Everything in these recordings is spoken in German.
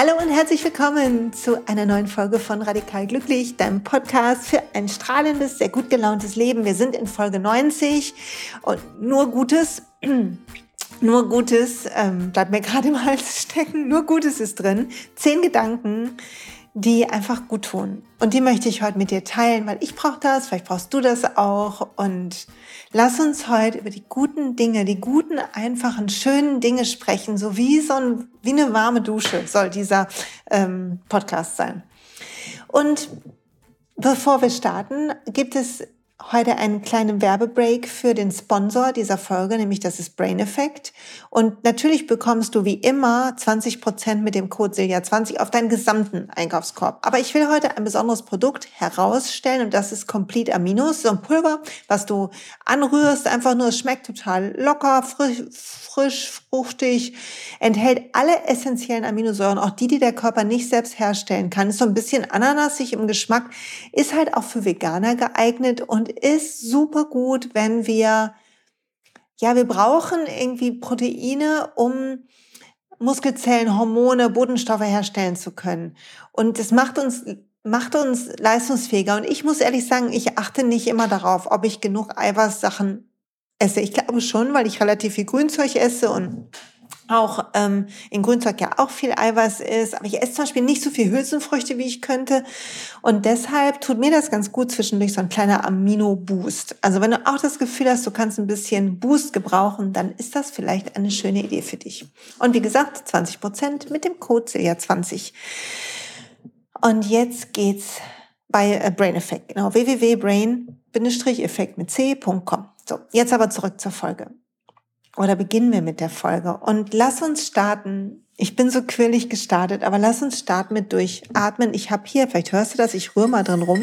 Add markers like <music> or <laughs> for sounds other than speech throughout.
Hallo und herzlich willkommen zu einer neuen Folge von Radikal Glücklich, deinem Podcast für ein strahlendes, sehr gut gelauntes Leben. Wir sind in Folge 90 und nur Gutes, <clears throat> nur Gutes, ähm, bleibt mir gerade im Hals stecken, nur Gutes ist drin. Zehn Gedanken, die einfach gut tun. Und die möchte ich heute mit dir teilen, weil ich brauche das, vielleicht brauchst du das auch. Und lass uns heute über die guten Dinge, die guten, einfachen, schönen Dinge sprechen, so wie so ein, wie eine warme Dusche soll dieser ähm, Podcast sein. Und bevor wir starten, gibt es heute einen kleinen Werbebreak für den Sponsor dieser Folge, nämlich das ist Brain Effect. Und natürlich bekommst du wie immer 20 Prozent mit dem Code Silja20 auf deinen gesamten Einkaufskorb. Aber ich will heute ein besonderes Produkt herausstellen und das ist Complete Aminos, so ein Pulver, was du anrührst, einfach nur, es schmeckt total locker, frisch, frisch, fruchtig, enthält alle essentiellen Aminosäuren, auch die, die der Körper nicht selbst herstellen kann. Ist so ein bisschen ananasig im Geschmack, ist halt auch für Veganer geeignet und ist super gut, wenn wir, ja, wir brauchen irgendwie Proteine, um Muskelzellen, Hormone, Bodenstoffe herstellen zu können. Und das macht uns macht uns leistungsfähiger. Und ich muss ehrlich sagen, ich achte nicht immer darauf, ob ich genug Eiweißsachen esse. Ich glaube schon, weil ich relativ viel Grünzeug esse und auch ähm, in Grünzeug ja auch viel Eiweiß ist, aber ich esse zum Beispiel nicht so viel Hülsenfrüchte, wie ich könnte. Und deshalb tut mir das ganz gut zwischendurch so ein kleiner Amino-Boost. Also wenn du auch das Gefühl hast, du kannst ein bisschen Boost gebrauchen, dann ist das vielleicht eine schöne Idee für dich. Und wie gesagt, 20 Prozent mit dem Code CELIA20. Und jetzt geht's bei äh, Brain Effect, genau, www.brain-effekt mit c.com. So, jetzt aber zurück zur Folge oder beginnen wir mit der Folge. Und lass uns starten. Ich bin so quirlig gestartet, aber lass uns starten mit Durchatmen. Ich habe hier, vielleicht hörst du das, ich rühre mal drin rum.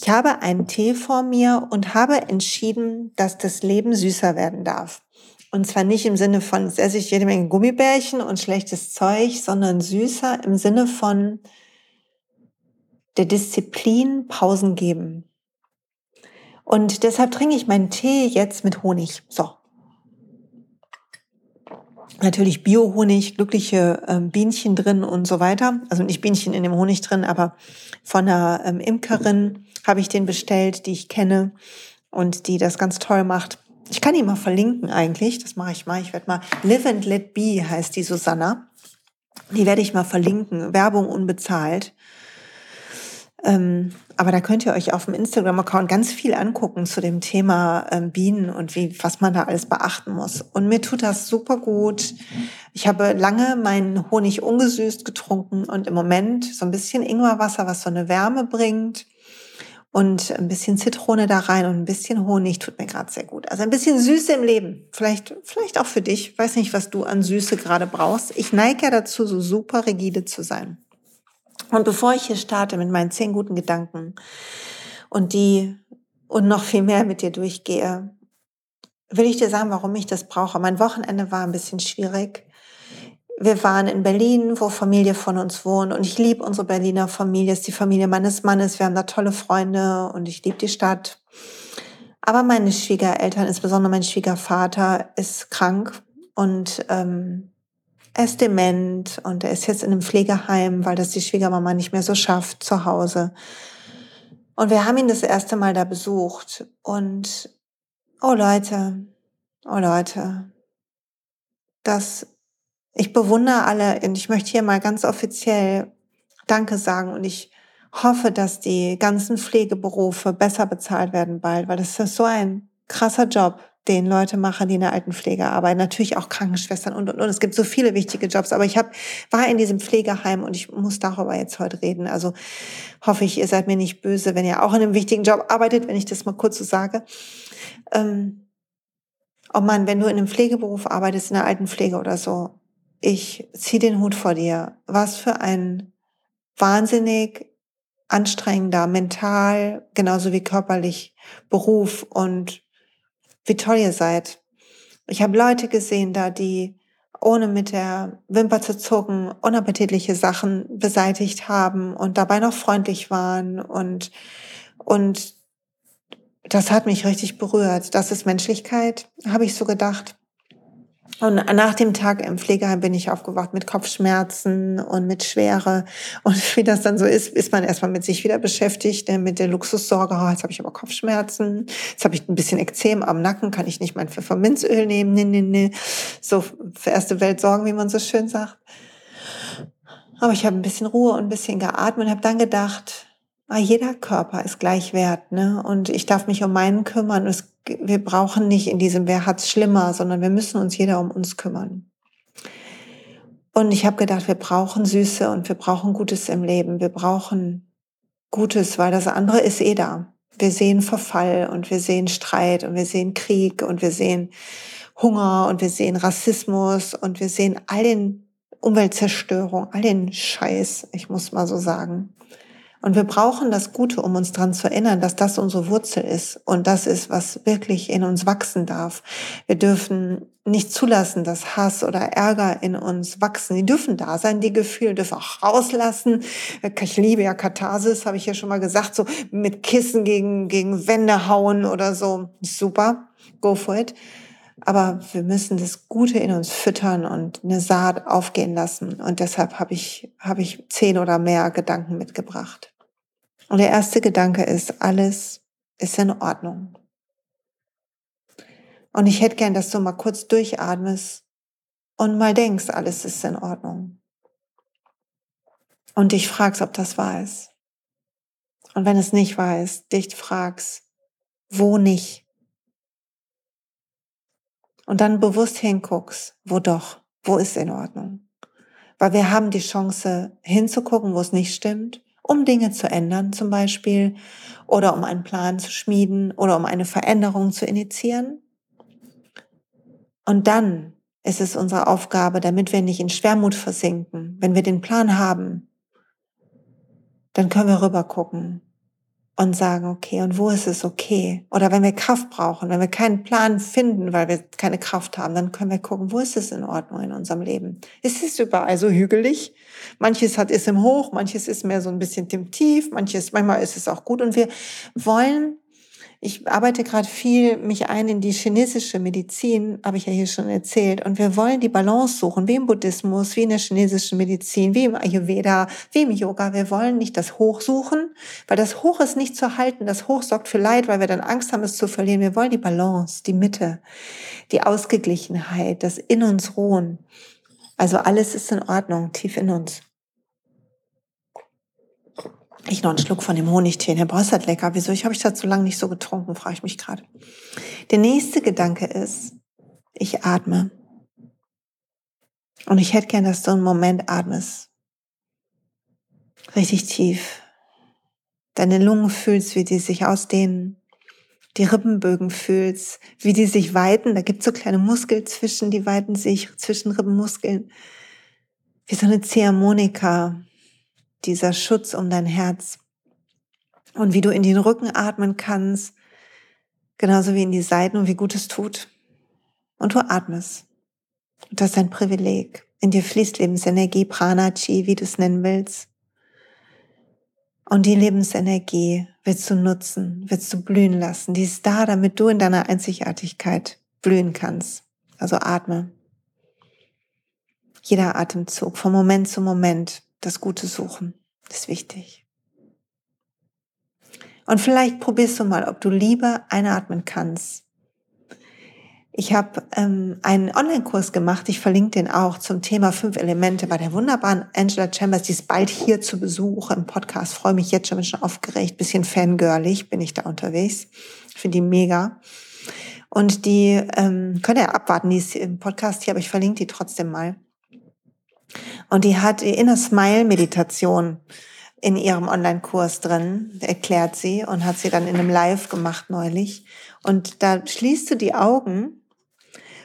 Ich habe einen Tee vor mir und habe entschieden, dass das Leben süßer werden darf. Und zwar nicht im Sinne von, es esse ich jede Menge Gummibärchen und schlechtes Zeug, sondern süßer im Sinne von der Disziplin Pausen geben. Und deshalb trinke ich meinen Tee jetzt mit Honig. So, natürlich Bio-Honig, glückliche ähm, Bienchen drin und so weiter. Also nicht Bienchen in dem Honig drin, aber von einer ähm, Imkerin habe ich den bestellt, die ich kenne und die das ganz toll macht. Ich kann ihn mal verlinken eigentlich, das mache ich mal. Ich werde mal Live and Let Be heißt die Susanna. Die werde ich mal verlinken, Werbung unbezahlt. Ähm, aber da könnt ihr euch auf dem Instagram-Account ganz viel angucken zu dem Thema ähm, Bienen und wie, was man da alles beachten muss. Und mir tut das super gut. Ich habe lange meinen Honig ungesüßt getrunken und im Moment so ein bisschen Ingwerwasser, was so eine Wärme bringt. Und ein bisschen Zitrone da rein und ein bisschen Honig tut mir gerade sehr gut. Also ein bisschen Süße im Leben. Vielleicht, vielleicht auch für dich. Ich weiß nicht, was du an Süße gerade brauchst. Ich neige ja dazu, so super rigide zu sein. Und bevor ich hier starte mit meinen zehn guten Gedanken und die und noch viel mehr mit dir durchgehe, will ich dir sagen, warum ich das brauche. Mein Wochenende war ein bisschen schwierig. Wir waren in Berlin, wo Familie von uns wohnt und ich liebe unsere Berliner Familie, ist die Familie meines Mannes. Wir haben da tolle Freunde und ich liebe die Stadt. Aber meine Schwiegereltern, insbesondere mein Schwiegervater, ist krank und ähm, er ist dement und er ist jetzt in einem Pflegeheim, weil das die Schwiegermama nicht mehr so schafft zu Hause. Und wir haben ihn das erste Mal da besucht und oh Leute, oh Leute, das, ich bewundere alle und ich möchte hier mal ganz offiziell Danke sagen und ich hoffe, dass die ganzen Pflegeberufe besser bezahlt werden bald, weil das ist so ein krasser Job, den Leute machen, die in der Altenpflege arbeiten, natürlich auch Krankenschwestern und, und, und. Es gibt so viele wichtige Jobs, aber ich hab, war in diesem Pflegeheim und ich muss darüber jetzt heute reden. Also hoffe ich, ihr seid mir nicht böse, wenn ihr auch in einem wichtigen Job arbeitet, wenn ich das mal kurz so sage. Ähm, oh Mann, wenn du in einem Pflegeberuf arbeitest, in der Altenpflege oder so, ich zieh den Hut vor dir. Was für ein wahnsinnig anstrengender, mental, genauso wie körperlich Beruf und wie toll ihr seid. Ich habe Leute gesehen da, die ohne mit der Wimper zu zucken unappetitliche Sachen beseitigt haben und dabei noch freundlich waren und und das hat mich richtig berührt. Das ist Menschlichkeit, habe ich so gedacht. Und nach dem Tag im Pflegeheim bin ich aufgewacht mit Kopfschmerzen und mit Schwere. Und <laughs> wie das dann so ist, ist man erstmal mit sich wieder beschäftigt, ne, mit der Luxussorge. Oh, jetzt habe ich aber Kopfschmerzen. Jetzt habe ich ein bisschen Ekzem am Nacken. Kann ich nicht mein Pfefferminzöl nehmen? Nee, nee, nee. So für erste Welt sorgen, wie man so schön sagt. Aber ich habe ein bisschen Ruhe und ein bisschen geatmet und habe dann gedacht, ah, jeder Körper ist gleich wert. Ne? Und ich darf mich um meinen kümmern. Es wir brauchen nicht in diesem Wer hat's schlimmer, sondern wir müssen uns jeder um uns kümmern. Und ich habe gedacht, wir brauchen Süße und wir brauchen Gutes im Leben. Wir brauchen Gutes, weil das andere ist eh da. Wir sehen Verfall und wir sehen Streit und wir sehen Krieg und wir sehen Hunger und wir sehen Rassismus und wir sehen all den Umweltzerstörung, all den Scheiß, ich muss mal so sagen. Und wir brauchen das Gute, um uns daran zu erinnern, dass das unsere Wurzel ist und das ist, was wirklich in uns wachsen darf. Wir dürfen nicht zulassen, dass Hass oder Ärger in uns wachsen. Die dürfen da sein, die Gefühle dürfen auch rauslassen. Ich liebe ja Katharsis, habe ich ja schon mal gesagt, so mit Kissen gegen, gegen Wände hauen oder so. Super, go for it. Aber wir müssen das Gute in uns füttern und eine Saat aufgehen lassen. Und deshalb habe ich, habe ich zehn oder mehr Gedanken mitgebracht. Und der erste Gedanke ist, alles ist in Ordnung. Und ich hätte gern, dass du mal kurz durchatmest und mal denkst, alles ist in Ordnung. Und dich fragst, ob das wahr ist. Und wenn es nicht wahr ist, dich fragst, wo nicht. Und dann bewusst hinguckst, wo doch, wo ist in Ordnung. Weil wir haben die Chance hinzugucken, wo es nicht stimmt um Dinge zu ändern zum Beispiel oder um einen Plan zu schmieden oder um eine Veränderung zu initiieren. Und dann ist es unsere Aufgabe, damit wir nicht in Schwermut versinken, wenn wir den Plan haben, dann können wir rüber gucken und sagen, okay, und wo ist es okay? Oder wenn wir Kraft brauchen, wenn wir keinen Plan finden, weil wir keine Kraft haben, dann können wir gucken, wo ist es in Ordnung in unserem Leben? Ist es überall so hügelig? Manches hat ist im Hoch, manches ist mehr so ein bisschen im Tief, manches, manchmal ist es auch gut und wir wollen ich arbeite gerade viel mich ein in die chinesische Medizin, habe ich ja hier schon erzählt. Und wir wollen die Balance suchen, wie im Buddhismus, wie in der chinesischen Medizin, wie im Ayurveda, wie im Yoga. Wir wollen nicht das Hoch suchen, weil das Hoch ist nicht zu halten. Das Hoch sorgt für Leid, weil wir dann Angst haben, es zu verlieren. Wir wollen die Balance, die Mitte, die Ausgeglichenheit, das in uns ruhen. Also alles ist in Ordnung, tief in uns. Ich noch einen Schluck von dem Honigtee. Herr Boss hat lecker. Wieso ich habe ich das so lange nicht so getrunken, frage ich mich gerade. Der nächste Gedanke ist, ich atme. Und ich hätte gern, dass du einen Moment atmest. Richtig tief. Deine Lungen fühlst, wie die sich ausdehnen. Die Rippenbögen fühlst, wie die sich weiten. Da gibt es so kleine Muskeln zwischen, die weiten sich zwischen Rippenmuskeln. Wie so eine Ziehharmonika dieser Schutz um dein Herz. Und wie du in den Rücken atmen kannst, genauso wie in die Seiten und wie gut es tut. Und du atmest. Und das ist ein Privileg. In dir fließt Lebensenergie, Prana, Chi, wie du es nennen willst. Und die Lebensenergie willst du nutzen, willst du blühen lassen. Die ist da, damit du in deiner Einzigartigkeit blühen kannst. Also atme. Jeder Atemzug, von Moment zu Moment das Gute suchen. Das ist wichtig. Und vielleicht probierst du mal, ob du lieber einatmen kannst. Ich habe ähm, einen Online-Kurs gemacht, ich verlinke den auch zum Thema fünf Elemente bei der wunderbaren Angela Chambers, die ist bald hier zu Besuch im Podcast. Freue mich jetzt schon, bin schon aufgeregt, bisschen fangirlig bin ich da unterwegs. Finde die mega. Und die ähm, könnt ihr abwarten, die ist im Podcast hier, aber ich verlinke die trotzdem mal. Und die hat die Inner Smile Meditation in ihrem Online-Kurs drin, erklärt sie und hat sie dann in einem Live gemacht neulich. Und da schließt du die Augen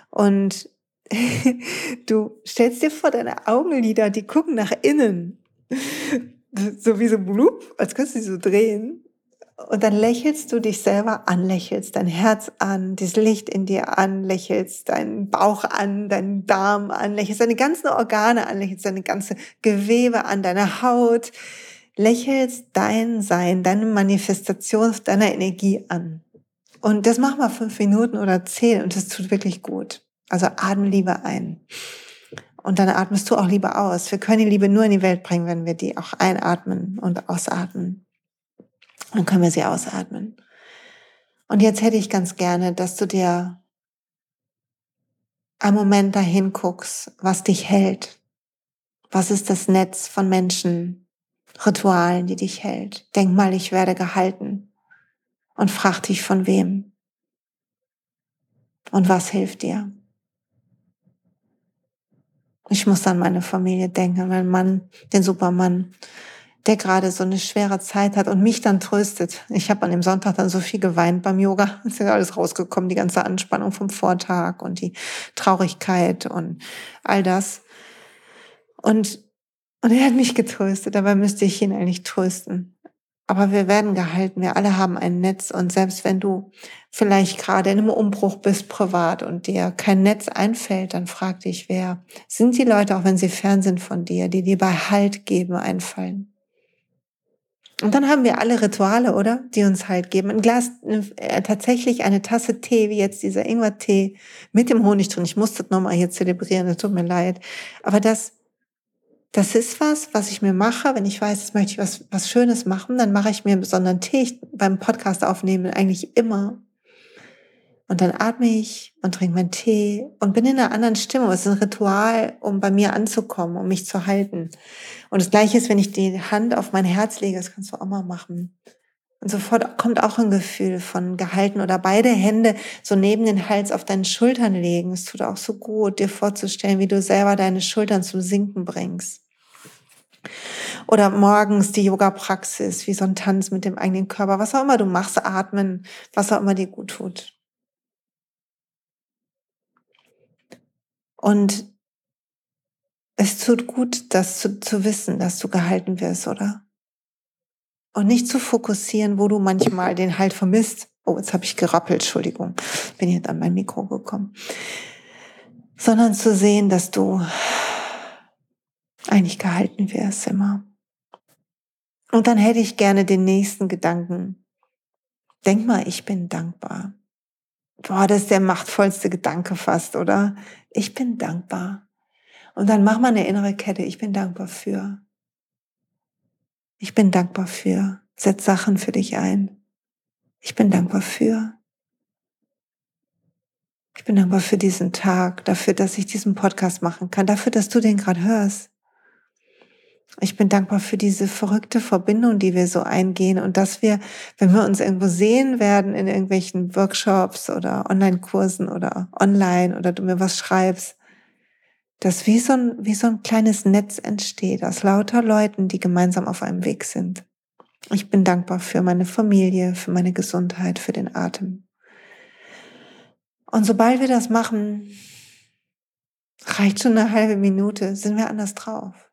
und <laughs> du stellst dir vor, deine Augenlider, die gucken nach innen. <laughs> So wie so blub, als könntest du sie so drehen. Und dann lächelst du dich selber an, lächelst dein Herz an, das Licht in dir an, lächelst deinen Bauch an, deinen Darm an, lächelst deine ganzen Organe an, lächelst deine ganze Gewebe an, deine Haut, lächelst dein Sein, deine Manifestation deiner Energie an. Und das mach mal fünf Minuten oder zehn und das tut wirklich gut. Also atme Liebe ein. Und dann atmest du auch Liebe aus. Wir können die Liebe nur in die Welt bringen, wenn wir die auch einatmen und ausatmen. Dann können wir sie ausatmen. Und jetzt hätte ich ganz gerne, dass du dir einen Moment dahin guckst, was dich hält. Was ist das Netz von Menschen, Ritualen, die dich hält? Denk mal, ich werde gehalten. Und frag dich von wem. Und was hilft dir? Ich muss an meine Familie denken, an meinen Mann, den Supermann, der gerade so eine schwere Zeit hat und mich dann tröstet. Ich habe an dem Sonntag dann so viel geweint beim Yoga. <laughs> Es ist ja alles rausgekommen, die ganze Anspannung vom Vortag und die Traurigkeit und all das. Und, und er hat mich getröstet, dabei müsste ich ihn eigentlich trösten. Aber wir werden gehalten. Wir alle haben ein Netz. Und selbst wenn du vielleicht gerade in einem Umbruch bist privat und dir kein Netz einfällt, dann frag dich, wer sind die Leute, auch wenn sie fern sind von dir, die dir bei Halt geben, einfallen. Und dann haben wir alle Rituale, oder? Die uns Halt geben. Ein Glas, äh, tatsächlich eine Tasse Tee, wie jetzt dieser Ingwer-Tee mit dem Honig drin. Ich muss das nochmal hier zelebrieren, das tut mir leid. Aber das, das ist was, was ich mir mache, wenn ich weiß, jetzt möchte ich was, was Schönes machen, dann mache ich mir einen besonderen Tee ich, beim Podcast aufnehmen eigentlich immer. Und dann atme ich und trinke meinen Tee und bin in einer anderen Stimmung. Es ist ein Ritual, um bei mir anzukommen, um mich zu halten. Und das Gleiche ist, wenn ich die Hand auf mein Herz lege, das kannst du auch mal machen. Und sofort kommt auch ein Gefühl von gehalten oder beide Hände so neben den Hals auf deinen Schultern legen. Es tut auch so gut, dir vorzustellen, wie du selber deine Schultern zum Sinken bringst. Oder morgens die Yoga-Praxis, wie so ein Tanz mit dem eigenen Körper, was auch immer du machst, atmen, was auch immer dir gut tut. Und es tut gut, das zu, zu wissen, dass du gehalten wirst, oder? Und nicht zu fokussieren, wo du manchmal den Halt vermisst. Oh, jetzt habe ich gerappelt, Entschuldigung, bin jetzt an mein Mikro gekommen. Sondern zu sehen, dass du eigentlich gehalten wirst immer. Und dann hätte ich gerne den nächsten Gedanken. Denk mal, ich bin dankbar. Boah, das ist der machtvollste Gedanke fast, oder? Ich bin dankbar. Und dann mach mal eine innere Kette. Ich bin dankbar für. Ich bin dankbar für. Setz Sachen für dich ein. Ich bin dankbar für. Ich bin dankbar für diesen Tag, dafür, dass ich diesen Podcast machen kann, dafür, dass du den gerade hörst. Ich bin dankbar für diese verrückte Verbindung, die wir so eingehen und dass wir, wenn wir uns irgendwo sehen werden in irgendwelchen Workshops oder Online-Kursen oder online oder du mir was schreibst, dass wie so ein, wie so ein kleines Netz entsteht aus lauter Leuten, die gemeinsam auf einem Weg sind. Ich bin dankbar für meine Familie, für meine Gesundheit, für den Atem. Und sobald wir das machen, reicht schon eine halbe Minute, sind wir anders drauf.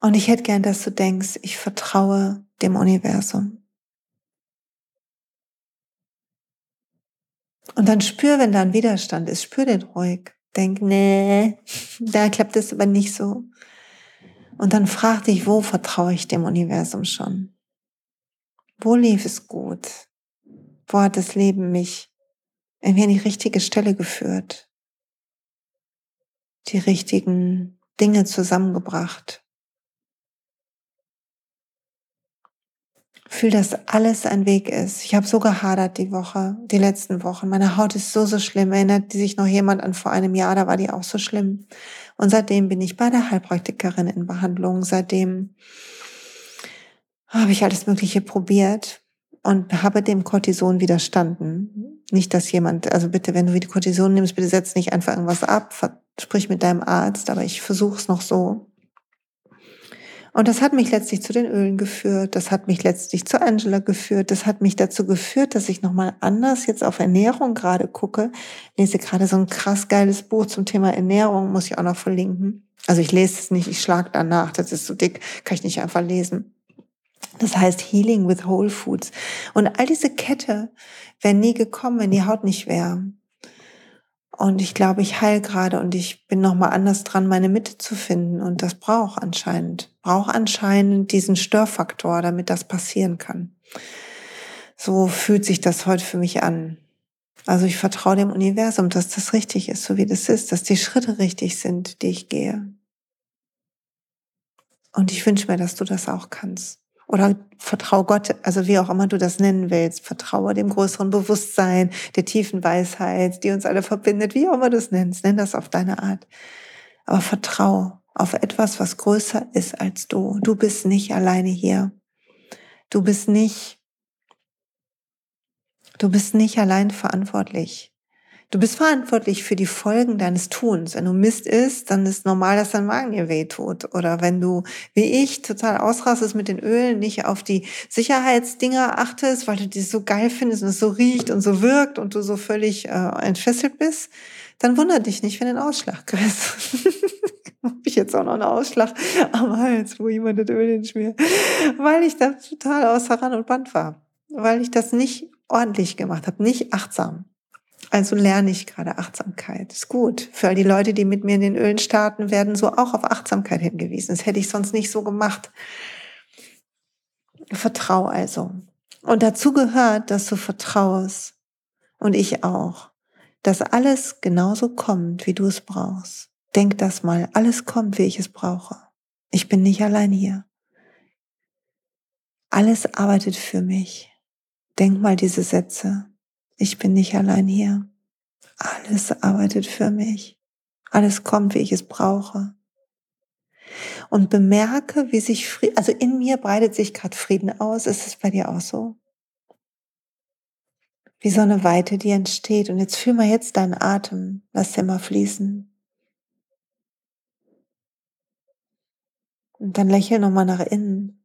Und ich hätte gern, dass du denkst, ich vertraue dem Universum. Und dann spür, wenn da ein Widerstand ist, spür den ruhig. Denk, nee, <laughs> da klappt es aber nicht so. Und dann frag dich, wo vertraue ich dem Universum schon? Wo lief es gut? Wo hat das Leben mich irgendwie an die richtige Stelle geführt? Die richtigen Dinge zusammengebracht? Fühl, dass alles ein Weg ist. Ich habe so gehadert die Woche, die letzten Wochen. Meine Haut ist so, so schlimm. Erinnert sich noch jemand an vor einem Jahr, da war die auch so schlimm. Und seitdem bin ich bei der Heilpraktikerin in Behandlung. Seitdem habe ich alles Mögliche probiert und habe dem Cortison widerstanden. Nicht, dass jemand, also bitte, wenn du wieder Cortison nimmst, bitte setz nicht einfach irgendwas ab, sprich mit deinem Arzt, aber ich versuche es noch so. Und das hat mich letztlich zu den Ölen geführt, das hat mich letztlich zu Angela geführt, das hat mich dazu geführt, dass ich nochmal anders jetzt auf Ernährung gerade gucke. lese gerade so ein krass geiles Buch zum Thema Ernährung, muss ich auch noch verlinken. Also ich lese es nicht, ich schlag danach, das ist so dick, kann ich nicht einfach lesen. Das heißt Healing with Whole Foods. Und all diese Kette wäre nie gekommen, wenn die Haut nicht wäre. Und ich glaube, ich heil gerade und ich bin nochmal anders dran, meine Mitte zu finden. Und das braucht anscheinend, braucht anscheinend diesen Störfaktor, damit das passieren kann. So fühlt sich das heute für mich an. Also ich vertraue dem Universum, dass das richtig ist, so wie das ist, dass die Schritte richtig sind, die ich gehe. Und ich wünsche mir, dass du das auch kannst. Oder vertraue Gott, also wie auch immer du das nennen willst. Vertraue dem größeren Bewusstsein, der tiefen Weisheit, die uns alle verbindet, wie auch immer du es nennst. Nenn das auf deine Art. Aber vertraue auf etwas, was größer ist als du. Du bist nicht alleine hier. Du bist nicht, du bist nicht allein verantwortlich. Du bist verantwortlich für die Folgen deines Tuns. Wenn du Mist isst, dann ist normal, dass dein Magen dir wehtut. Oder wenn du, wie ich, total ausrastest mit den Ölen, nicht auf die Sicherheitsdinger achtest, weil du die so geil findest und es so riecht und so wirkt und du so völlig äh, entfesselt bist, dann wundert dich nicht, wenn du einen Ausschlag kriegst. <laughs> Habe ich jetzt auch noch einen Ausschlag am Hals, wo jemand das Öl hinschmiert. Weil ich da total außer Rand und Band war. Weil ich das nicht ordentlich gemacht habe, nicht achtsam. Also lerne ich gerade Achtsamkeit. Ist gut. Für all die Leute, die mit mir in den Ölen starten, werden so auch auf Achtsamkeit hingewiesen. Das hätte ich sonst nicht so gemacht. Vertrau also. Und dazu gehört, dass du vertraust. Und ich auch. Dass alles genauso kommt, wie du es brauchst. Denk das mal. Alles kommt, wie ich es brauche. Ich bin nicht allein hier. Alles arbeitet für mich. Denk mal diese Sätze. Ich bin nicht allein hier. Alles arbeitet für mich. Alles kommt, wie ich es brauche. Und bemerke, wie sich Frieden, also in mir breitet sich gerade Frieden aus. Ist es bei dir auch so? Wie so eine Weite, die entsteht. Und jetzt fühl mal jetzt deinen Atem. Lass den mal fließen. Und dann lächel nochmal nach innen.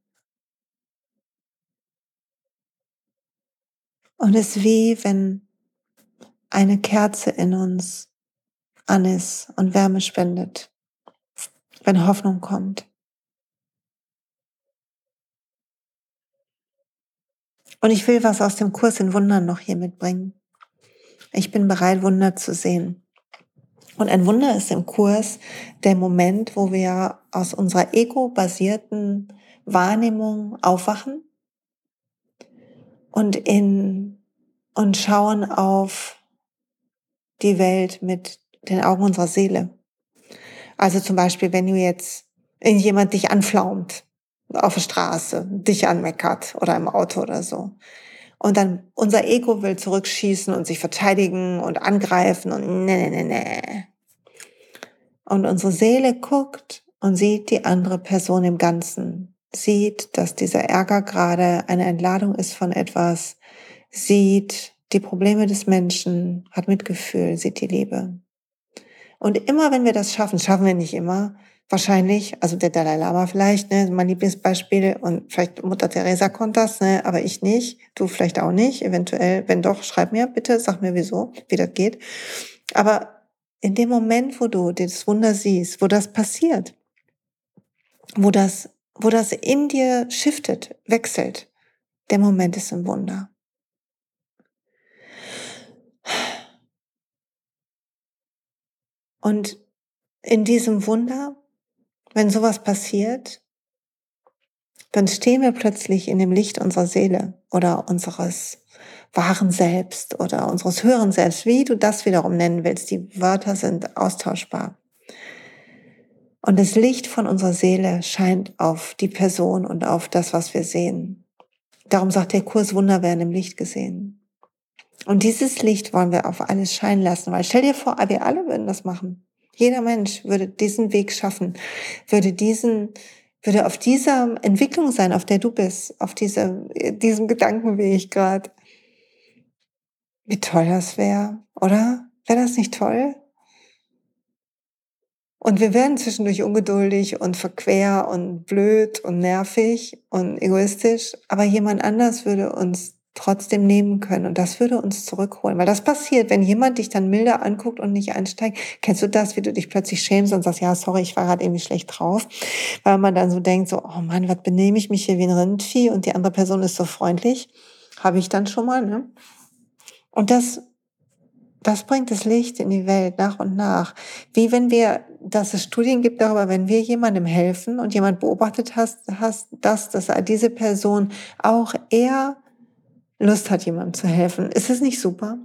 Und es ist wie, wenn eine Kerze in uns an ist und Wärme spendet, wenn Hoffnung kommt. Und ich will was aus dem Kurs in Wundern noch hier mitbringen. Ich bin bereit, Wunder zu sehen. Und ein Wunder ist im Kurs der Moment, wo wir aus unserer ego-basierten Wahrnehmung aufwachen und in, und schauen auf die Welt mit den Augen unserer Seele. Also zum Beispiel, wenn du jetzt jemand dich anflaumt auf der Straße, dich anmeckert oder im Auto oder so. Und dann unser Ego will zurückschießen und sich verteidigen und angreifen und ne, ne, ne, ne. Und unsere Seele guckt und sieht die andere Person im Ganzen sieht, dass dieser Ärger gerade eine Entladung ist von etwas, sieht die Probleme des Menschen, hat Mitgefühl, sieht die Liebe. Und immer wenn wir das schaffen, schaffen wir nicht immer, wahrscheinlich, also der Dalai Lama vielleicht, ne, mein Lieblingsbeispiel und vielleicht Mutter Teresa konnte das, ne, aber ich nicht, du vielleicht auch nicht, eventuell, wenn doch, schreib mir bitte, sag mir wieso, wie das geht. Aber in dem Moment, wo du das Wunder siehst, wo das passiert, wo das wo das in dir shiftet, wechselt, der Moment ist ein Wunder. Und in diesem Wunder, wenn sowas passiert, dann stehen wir plötzlich in dem Licht unserer Seele oder unseres wahren Selbst oder unseres höheren Selbst, wie du das wiederum nennen willst. Die Wörter sind austauschbar. Und das Licht von unserer Seele scheint auf die Person und auf das, was wir sehen. Darum sagt der Kurs, Wunder werden im Licht gesehen. Und dieses Licht wollen wir auf alles scheinen lassen, weil stell dir vor, wir alle würden das machen. Jeder Mensch würde diesen Weg schaffen, würde diesen, würde auf dieser Entwicklung sein, auf der du bist, auf diese, diesem Gedankenweg gerade. Wie toll das wäre, oder? Wäre das nicht toll? Und wir werden zwischendurch ungeduldig und verquer und blöd und nervig und egoistisch, aber jemand anders würde uns trotzdem nehmen können und das würde uns zurückholen. Weil das passiert, wenn jemand dich dann milder anguckt und nicht einsteigt. Kennst du das, wie du dich plötzlich schämst und sagst, ja, sorry, ich war gerade irgendwie schlecht drauf, weil man dann so denkt, so, oh Mann, was benehme ich mich hier wie ein Rindvieh und die andere Person ist so freundlich. Habe ich dann schon mal, ne? Und das das bringt das Licht in die Welt nach und nach. Wie wenn wir, dass es Studien gibt darüber, wenn wir jemandem helfen und jemand beobachtet hast, hast das, dass diese Person auch eher Lust hat, jemandem zu helfen. Ist es nicht super?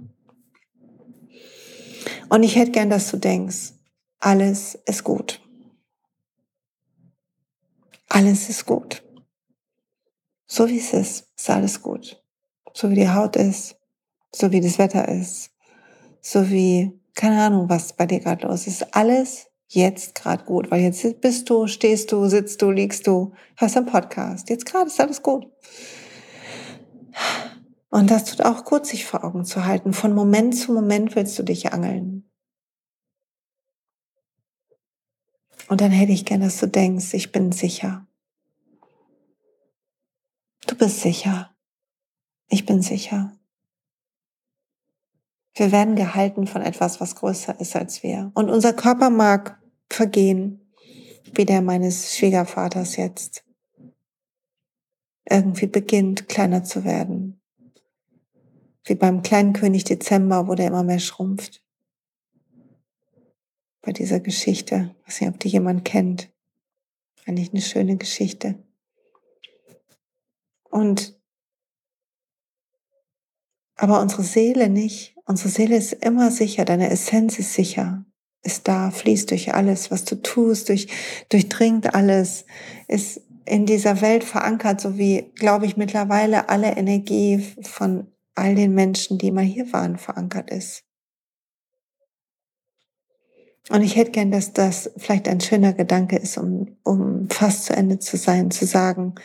Und ich hätte gern, dass du denkst, alles ist gut. Alles ist gut. So wie es ist, ist alles gut. So wie die Haut ist, so wie das Wetter ist, so wie, keine Ahnung, was bei dir gerade los ist. Alles jetzt gerade gut, weil jetzt bist du, stehst du, sitzt du, liegst du, hast einen Podcast. Jetzt gerade ist alles gut. Und das tut auch gut, sich vor Augen zu halten. Von Moment zu Moment willst du dich angeln. Und dann hätte ich gern, dass du denkst, ich bin sicher. Du bist sicher. Ich bin sicher. Wir werden gehalten von etwas, was größer ist als wir. Und unser Körper mag vergehen, wie der meines Schwiegervaters jetzt. Irgendwie beginnt kleiner zu werden. Wie beim kleinen König Dezember, wo der immer mehr schrumpft. Bei dieser Geschichte. Ich weiß nicht, ob die jemand kennt. Eigentlich eine schöne Geschichte. Und aber unsere Seele nicht. Unsere Seele ist immer sicher, deine Essenz ist sicher, ist da, fließt durch alles, was du tust, durch, durchdringt alles, ist in dieser Welt verankert, so wie, glaube ich, mittlerweile alle Energie von all den Menschen, die mal hier waren, verankert ist. Und ich hätte gern, dass das vielleicht ein schöner Gedanke ist, um, um fast zu Ende zu sein, zu sagen,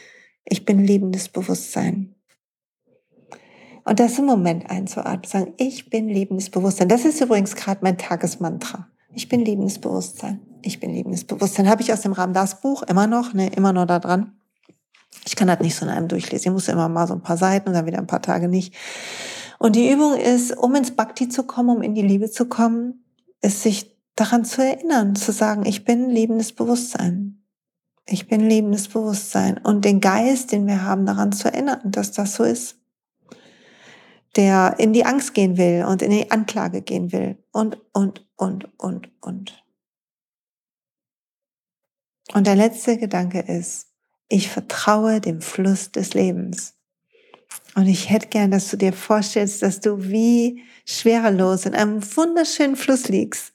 ich bin liebendes Bewusstsein. Und das im Moment einzuatmen, sagen, ich bin liebendes Bewusstsein. Das ist übrigens gerade mein Tagesmantra. Ich bin liebendes Bewusstsein. Ich bin liebendes Bewusstsein. Habe ich aus dem Rahmen das Buch immer noch, ne, immer noch da dran. Ich kann das nicht so in einem durchlesen. Ich muss immer mal so ein paar Seiten und dann wieder ein paar Tage nicht. Und die Übung ist, um ins Bhakti zu kommen, um in die Liebe zu kommen, ist sich daran zu erinnern, zu sagen, ich bin liebendes Bewusstsein. Ich bin lebendes Bewusstsein und den Geist, den wir haben, daran zu erinnern, dass das so ist. Der in die Angst gehen will und in die Anklage gehen will und, und, und, und, und. Und der letzte Gedanke ist, ich vertraue dem Fluss des Lebens. Und ich hätte gern, dass du dir vorstellst, dass du wie schwerelos in einem wunderschönen Fluss liegst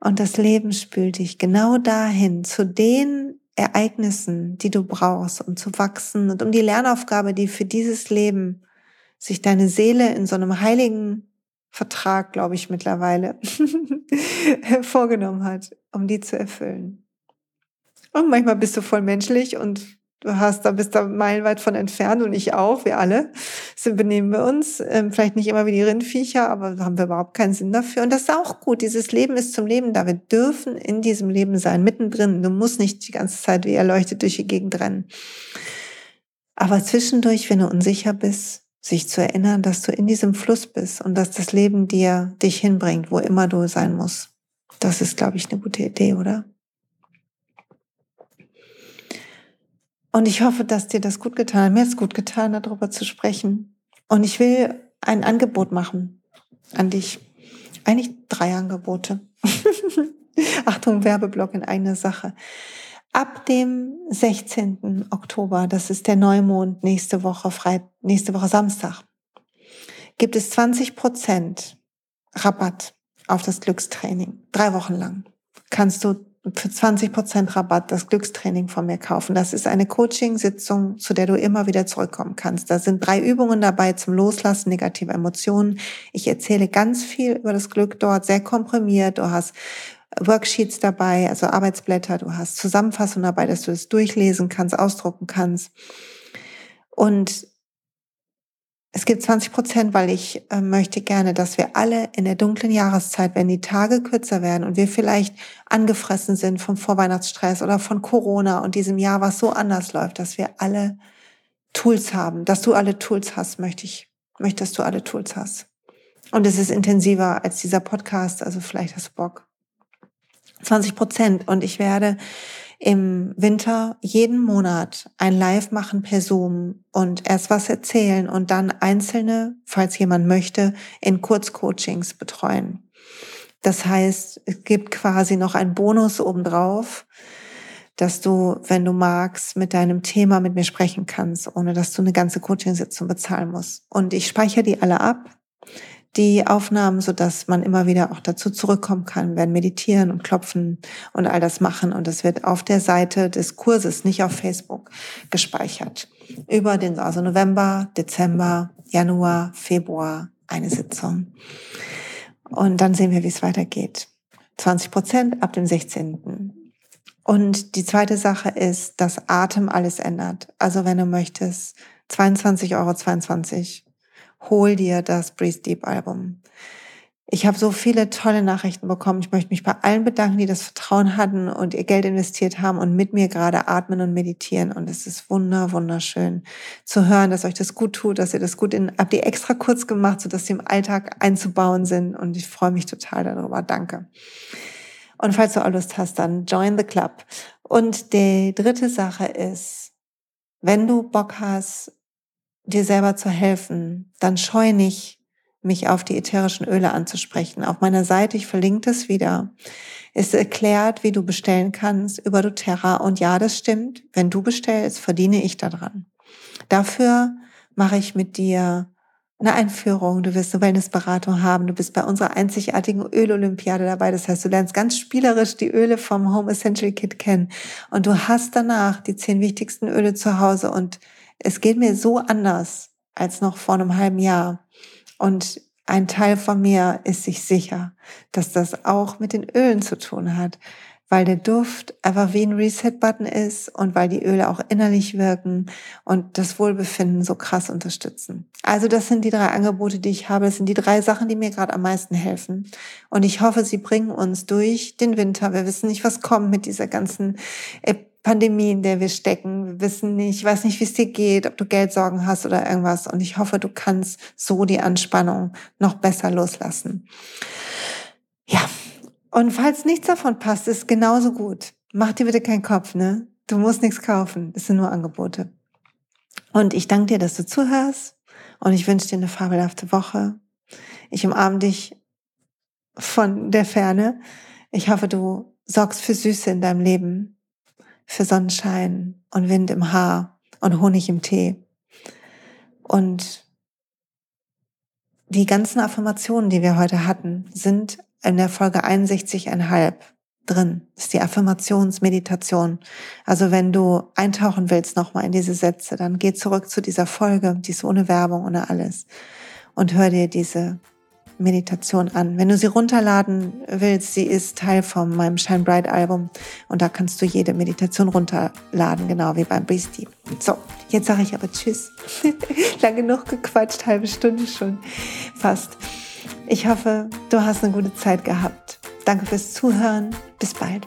und das Leben spült dich genau dahin, zu den Ereignissen, die du brauchst, um zu wachsen und um die Lernaufgabe, die für dieses Leben sich deine Seele in so einem heiligen Vertrag, glaube ich, mittlerweile <laughs> vorgenommen hat, um die zu erfüllen. Und manchmal bist du voll menschlich und Du hast, da bist da meilenweit von entfernt und ich auch, wir alle. So benehmen wir uns. Ähm, vielleicht nicht immer wie die Rindviecher, aber haben wir überhaupt keinen Sinn dafür. Und das ist auch gut. Dieses Leben ist zum Leben da. Wir dürfen in diesem Leben sein, mittendrin. Du musst nicht die ganze Zeit wie erleuchtet durch die Gegend rennen. Aber zwischendurch, wenn du unsicher bist, sich zu erinnern, dass du in diesem Fluss bist und dass das Leben dir dich hinbringt, wo immer du sein musst. Das ist, glaube ich, eine gute Idee, oder? Und ich hoffe, dass dir das gut getan hat. Mir ist gut getan, darüber zu sprechen. Und ich will ein Angebot machen an dich. Eigentlich drei Angebote. <laughs> Achtung, Werbeblock in eigener Sache. Ab dem 16. Oktober, das ist der Neumond nächste Woche, Freit nächste Woche Samstag, gibt es 20 Prozent Rabatt auf das Glückstraining. Drei Wochen lang kannst du für 20 Prozent Rabatt das Glückstraining von mir kaufen. Das ist eine Coaching-Sitzung, zu der du immer wieder zurückkommen kannst. Da sind drei Übungen dabei zum Loslassen negativer Emotionen. Ich erzähle ganz viel über das Glück dort, sehr komprimiert. Du hast Worksheets dabei, also Arbeitsblätter. Du hast Zusammenfassungen dabei, dass du es durchlesen kannst, ausdrucken kannst. Und es gibt 20 Prozent, weil ich äh, möchte gerne, dass wir alle in der dunklen Jahreszeit, wenn die Tage kürzer werden und wir vielleicht angefressen sind vom Vorweihnachtsstress oder von Corona und diesem Jahr, was so anders läuft, dass wir alle Tools haben. Dass du alle Tools hast, möchte ich, möchte, dass du alle Tools hast. Und es ist intensiver als dieser Podcast, also vielleicht hast du Bock. 20 Prozent. Und ich werde im Winter jeden Monat ein Live machen per Zoom und erst was erzählen und dann einzelne, falls jemand möchte, in Kurzcoachings betreuen. Das heißt, es gibt quasi noch einen Bonus obendrauf, dass du, wenn du magst, mit deinem Thema mit mir sprechen kannst, ohne dass du eine ganze Coaching-Sitzung bezahlen musst. Und ich speichere die alle ab, die Aufnahmen, so dass man immer wieder auch dazu zurückkommen kann, werden meditieren und klopfen und all das machen. Und es wird auf der Seite des Kurses, nicht auf Facebook, gespeichert. Über den, also November, Dezember, Januar, Februar, eine Sitzung. Und dann sehen wir, wie es weitergeht. 20 Prozent ab dem 16. Und die zweite Sache ist, dass Atem alles ändert. Also wenn du möchtest, 22,22 Euro, 22, hol dir das Breathe Deep Album. Ich habe so viele tolle Nachrichten bekommen. Ich möchte mich bei allen bedanken, die das Vertrauen hatten und ihr Geld investiert haben und mit mir gerade atmen und meditieren. Und es ist wunder, wunderschön zu hören, dass euch das gut tut, dass ihr das gut in, habt ihr extra kurz gemacht, sodass sie im Alltag einzubauen sind. Und ich freue mich total darüber. Danke. Und falls du auch Lust hast, dann join the club. Und die dritte Sache ist, wenn du Bock hast, dir selber zu helfen, dann scheu nicht, mich auf die ätherischen Öle anzusprechen. Auf meiner Seite, ich verlinke das wieder, ist erklärt, wie du bestellen kannst über doTERRA. Und ja, das stimmt. Wenn du bestellst, verdiene ich daran. Dafür mache ich mit dir eine Einführung, du wirst eine Wellnessberatung haben, du bist bei unserer einzigartigen Ölolympiade dabei. Das heißt, du lernst ganz spielerisch die Öle vom Home Essential Kit kennen und du hast danach die zehn wichtigsten Öle zu Hause und es geht mir so anders als noch vor einem halben Jahr. Und ein Teil von mir ist sich sicher, dass das auch mit den Ölen zu tun hat weil der Duft einfach wie ein Reset-Button ist und weil die Öle auch innerlich wirken und das Wohlbefinden so krass unterstützen. Also das sind die drei Angebote, die ich habe. Das sind die drei Sachen, die mir gerade am meisten helfen. Und ich hoffe, sie bringen uns durch den Winter. Wir wissen nicht, was kommt mit dieser ganzen Pandemie, in der wir stecken. Wir wissen nicht, ich weiß nicht, wie es dir geht, ob du Geldsorgen hast oder irgendwas. Und ich hoffe, du kannst so die Anspannung noch besser loslassen. Ja, und falls nichts davon passt, ist genauso gut. Mach dir bitte keinen Kopf, ne? Du musst nichts kaufen. Es sind nur Angebote. Und ich danke dir, dass du zuhörst. Und ich wünsche dir eine fabelhafte Woche. Ich umarme dich von der Ferne. Ich hoffe, du sorgst für Süße in deinem Leben, für Sonnenschein und Wind im Haar und Honig im Tee. Und die ganzen Affirmationen, die wir heute hatten, sind in der Folge 61,5 drin. Das ist die Affirmationsmeditation. Also wenn du eintauchen willst nochmal in diese Sätze, dann geh zurück zu dieser Folge, die ist ohne Werbung, ohne alles. Und hör dir diese Meditation an. Wenn du sie runterladen willst, sie ist Teil von meinem Shine Bright Album und da kannst du jede Meditation runterladen, genau wie beim Deep. So, jetzt sage ich aber Tschüss. <laughs> Lange genug gequatscht, halbe Stunde schon fast. Ich hoffe, du hast eine gute Zeit gehabt. Danke fürs Zuhören. Bis bald.